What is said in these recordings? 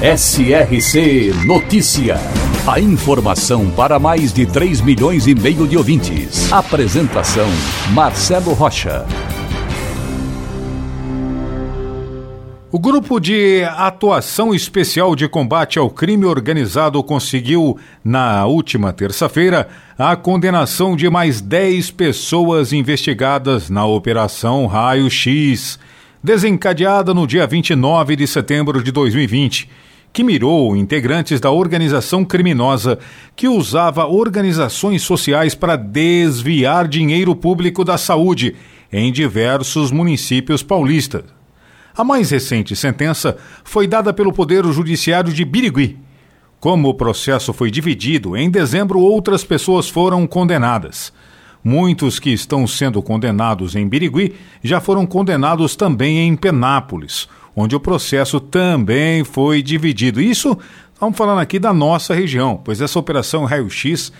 SRC Notícia. A informação para mais de 3 milhões e meio de ouvintes. Apresentação: Marcelo Rocha. O Grupo de Atuação Especial de Combate ao Crime Organizado conseguiu, na última terça-feira, a condenação de mais 10 pessoas investigadas na Operação Raio X, desencadeada no dia 29 de setembro de 2020, que mirou integrantes da organização criminosa que usava organizações sociais para desviar dinheiro público da saúde em diversos municípios paulistas. A mais recente sentença foi dada pelo Poder Judiciário de Birigui. Como o processo foi dividido, em dezembro outras pessoas foram condenadas. Muitos que estão sendo condenados em Birigui já foram condenados também em Penápolis, onde o processo também foi dividido. Isso, estamos falando aqui da nossa região, pois essa operação Raio-X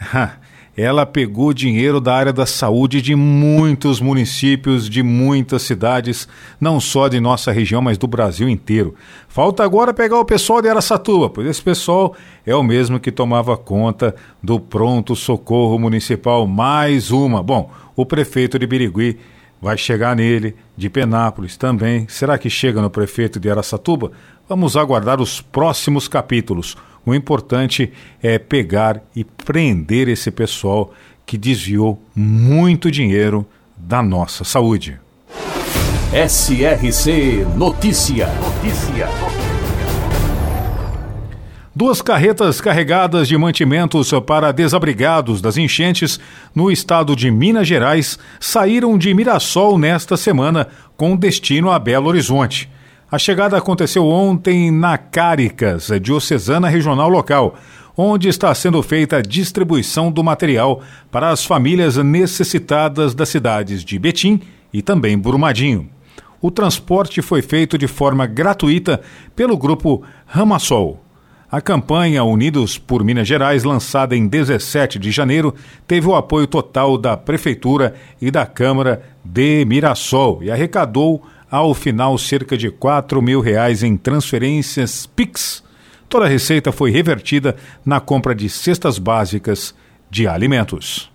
ela pegou dinheiro da área da saúde de muitos municípios, de muitas cidades, não só de nossa região, mas do Brasil inteiro. Falta agora pegar o pessoal de Aracatuba, pois esse pessoal é o mesmo que tomava conta do pronto socorro municipal. Mais uma. Bom, o prefeito de Birigui vai chegar nele, de Penápolis também. Será que chega no prefeito de Aracatuba? Vamos aguardar os próximos capítulos. O importante é pegar e prender esse pessoal que desviou muito dinheiro da nossa saúde. SRC Notícia. Notícia. Duas carretas carregadas de mantimentos para desabrigados das enchentes no estado de Minas Gerais saíram de Mirassol nesta semana com destino a Belo Horizonte. A chegada aconteceu ontem na Cáricas, diocesana regional local, onde está sendo feita a distribuição do material para as famílias necessitadas das cidades de Betim e também Brumadinho. O transporte foi feito de forma gratuita pelo grupo Ramassol. A campanha Unidos por Minas Gerais, lançada em 17 de janeiro, teve o apoio total da Prefeitura e da Câmara de Mirassol e arrecadou ao final cerca de 4 mil reais em transferências PIX. Toda a receita foi revertida na compra de cestas básicas de alimentos.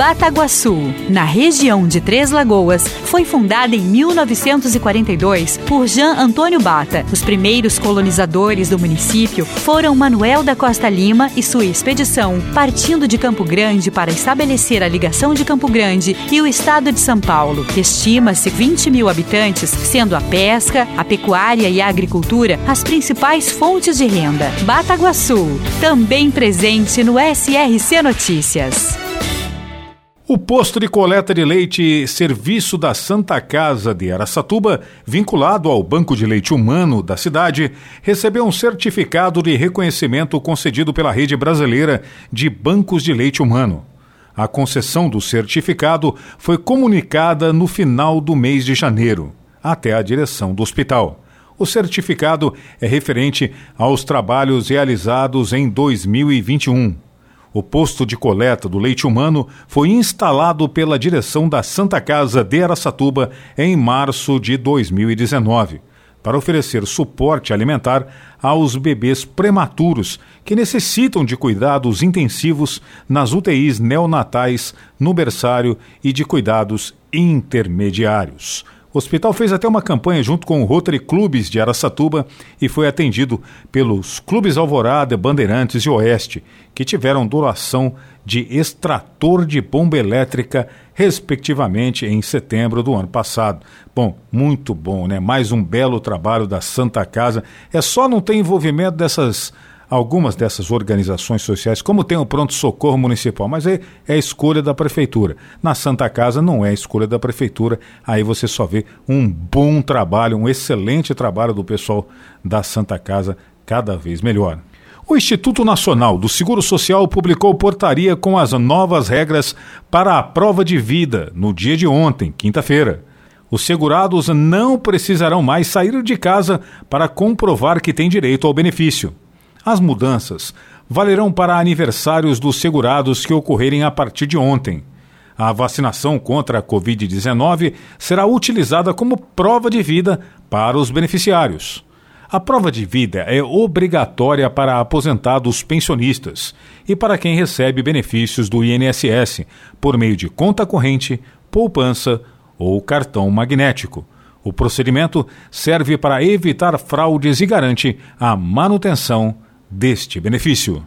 Bataguaçu, na região de Três Lagoas, foi fundada em 1942 por Jean Antônio Bata. Os primeiros colonizadores do município foram Manuel da Costa Lima e sua expedição, partindo de Campo Grande para estabelecer a ligação de Campo Grande e o estado de São Paulo. Estima-se 20 mil habitantes, sendo a pesca, a pecuária e a agricultura as principais fontes de renda. Bataguaçu, também presente no SRC Notícias. O posto de coleta de leite Serviço da Santa Casa de Aracatuba, vinculado ao Banco de Leite Humano da cidade, recebeu um certificado de reconhecimento concedido pela Rede Brasileira de Bancos de Leite Humano. A concessão do certificado foi comunicada no final do mês de janeiro, até a direção do hospital. O certificado é referente aos trabalhos realizados em 2021. O posto de coleta do leite humano foi instalado pela direção da Santa Casa de Aracatuba em março de 2019, para oferecer suporte alimentar aos bebês prematuros que necessitam de cuidados intensivos nas UTIs neonatais, no berçário e de cuidados intermediários. O hospital fez até uma campanha junto com o Rotary Clubes de Araçatuba e foi atendido pelos Clubes Alvorada, Bandeirantes e Oeste, que tiveram doação de extrator de bomba elétrica, respectivamente, em setembro do ano passado. Bom, muito bom, né? Mais um belo trabalho da Santa Casa. É só não ter envolvimento dessas algumas dessas organizações sociais, como tem o pronto-socorro municipal, mas é, é escolha da prefeitura. Na Santa Casa não é escolha da prefeitura, aí você só vê um bom trabalho, um excelente trabalho do pessoal da Santa Casa, cada vez melhor. O Instituto Nacional do Seguro Social publicou portaria com as novas regras para a prova de vida no dia de ontem, quinta-feira. Os segurados não precisarão mais sair de casa para comprovar que têm direito ao benefício. As mudanças valerão para aniversários dos segurados que ocorrerem a partir de ontem. A vacinação contra a Covid-19 será utilizada como prova de vida para os beneficiários. A prova de vida é obrigatória para aposentados pensionistas e para quem recebe benefícios do INSS por meio de conta corrente, poupança ou cartão magnético. O procedimento serve para evitar fraudes e garante a manutenção deste benefício.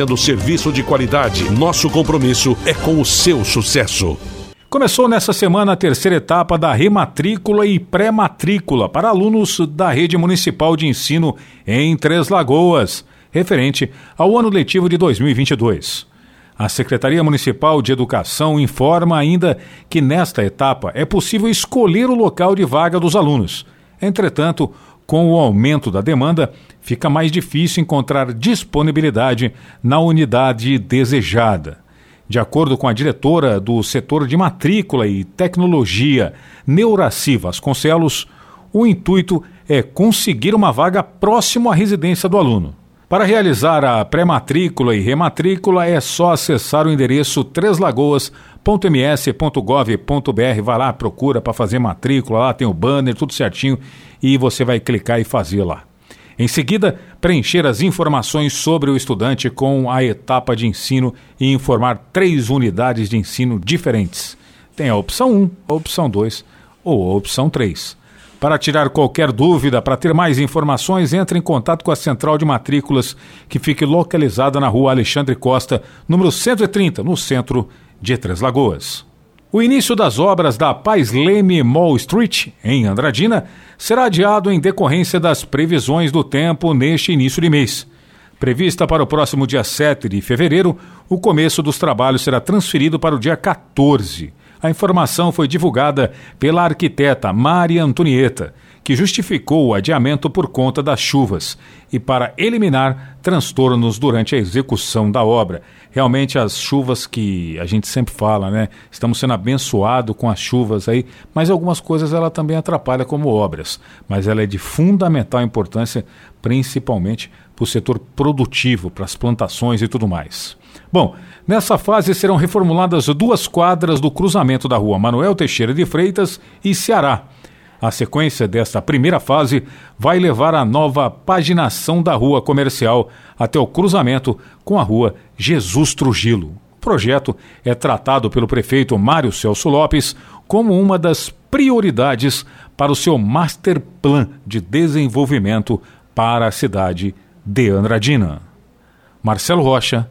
oferecendo serviço de qualidade. Nosso compromisso é com o seu sucesso. Começou nessa semana a terceira etapa da rematrícula e pré-matrícula para alunos da rede municipal de ensino em Três Lagoas, referente ao ano letivo de 2022. A Secretaria Municipal de Educação informa ainda que nesta etapa é possível escolher o local de vaga dos alunos. Entretanto, com o aumento da demanda, fica mais difícil encontrar disponibilidade na unidade desejada. De acordo com a diretora do setor de matrícula e tecnologia, Neuraci Vasconcelos, o intuito é conseguir uma vaga próximo à residência do aluno. Para realizar a pré-matrícula e rematrícula é só acessar o endereço treslagoas.ms.gov.br. Vai lá, procura para fazer matrícula, lá tem o banner, tudo certinho, e você vai clicar e fazer lá. Em seguida, preencher as informações sobre o estudante com a etapa de ensino e informar três unidades de ensino diferentes. Tem a opção 1, a opção 2 ou a opção 3. Para tirar qualquer dúvida, para ter mais informações, entre em contato com a Central de Matrículas, que fica localizada na rua Alexandre Costa, número 130, no centro de Três Lagoas. O início das obras da Pais Leme Mall Street, em Andradina, será adiado em decorrência das previsões do tempo neste início de mês. Prevista para o próximo dia 7 de fevereiro, o começo dos trabalhos será transferido para o dia 14. A informação foi divulgada pela arquiteta Maria Antonieta, que justificou o adiamento por conta das chuvas e para eliminar transtornos durante a execução da obra. Realmente as chuvas que a gente sempre fala, né? Estamos sendo abençoados com as chuvas aí, mas algumas coisas ela também atrapalha como obras, mas ela é de fundamental importância, principalmente para o setor produtivo, para as plantações e tudo mais. Bom, nessa fase serão reformuladas duas quadras do cruzamento da rua Manuel Teixeira de Freitas e Ceará. A sequência desta primeira fase vai levar à nova paginação da rua comercial até o cruzamento com a rua Jesus Trujillo. O projeto é tratado pelo prefeito Mário Celso Lopes como uma das prioridades para o seu Master Plan de Desenvolvimento para a cidade de Andradina. Marcelo Rocha,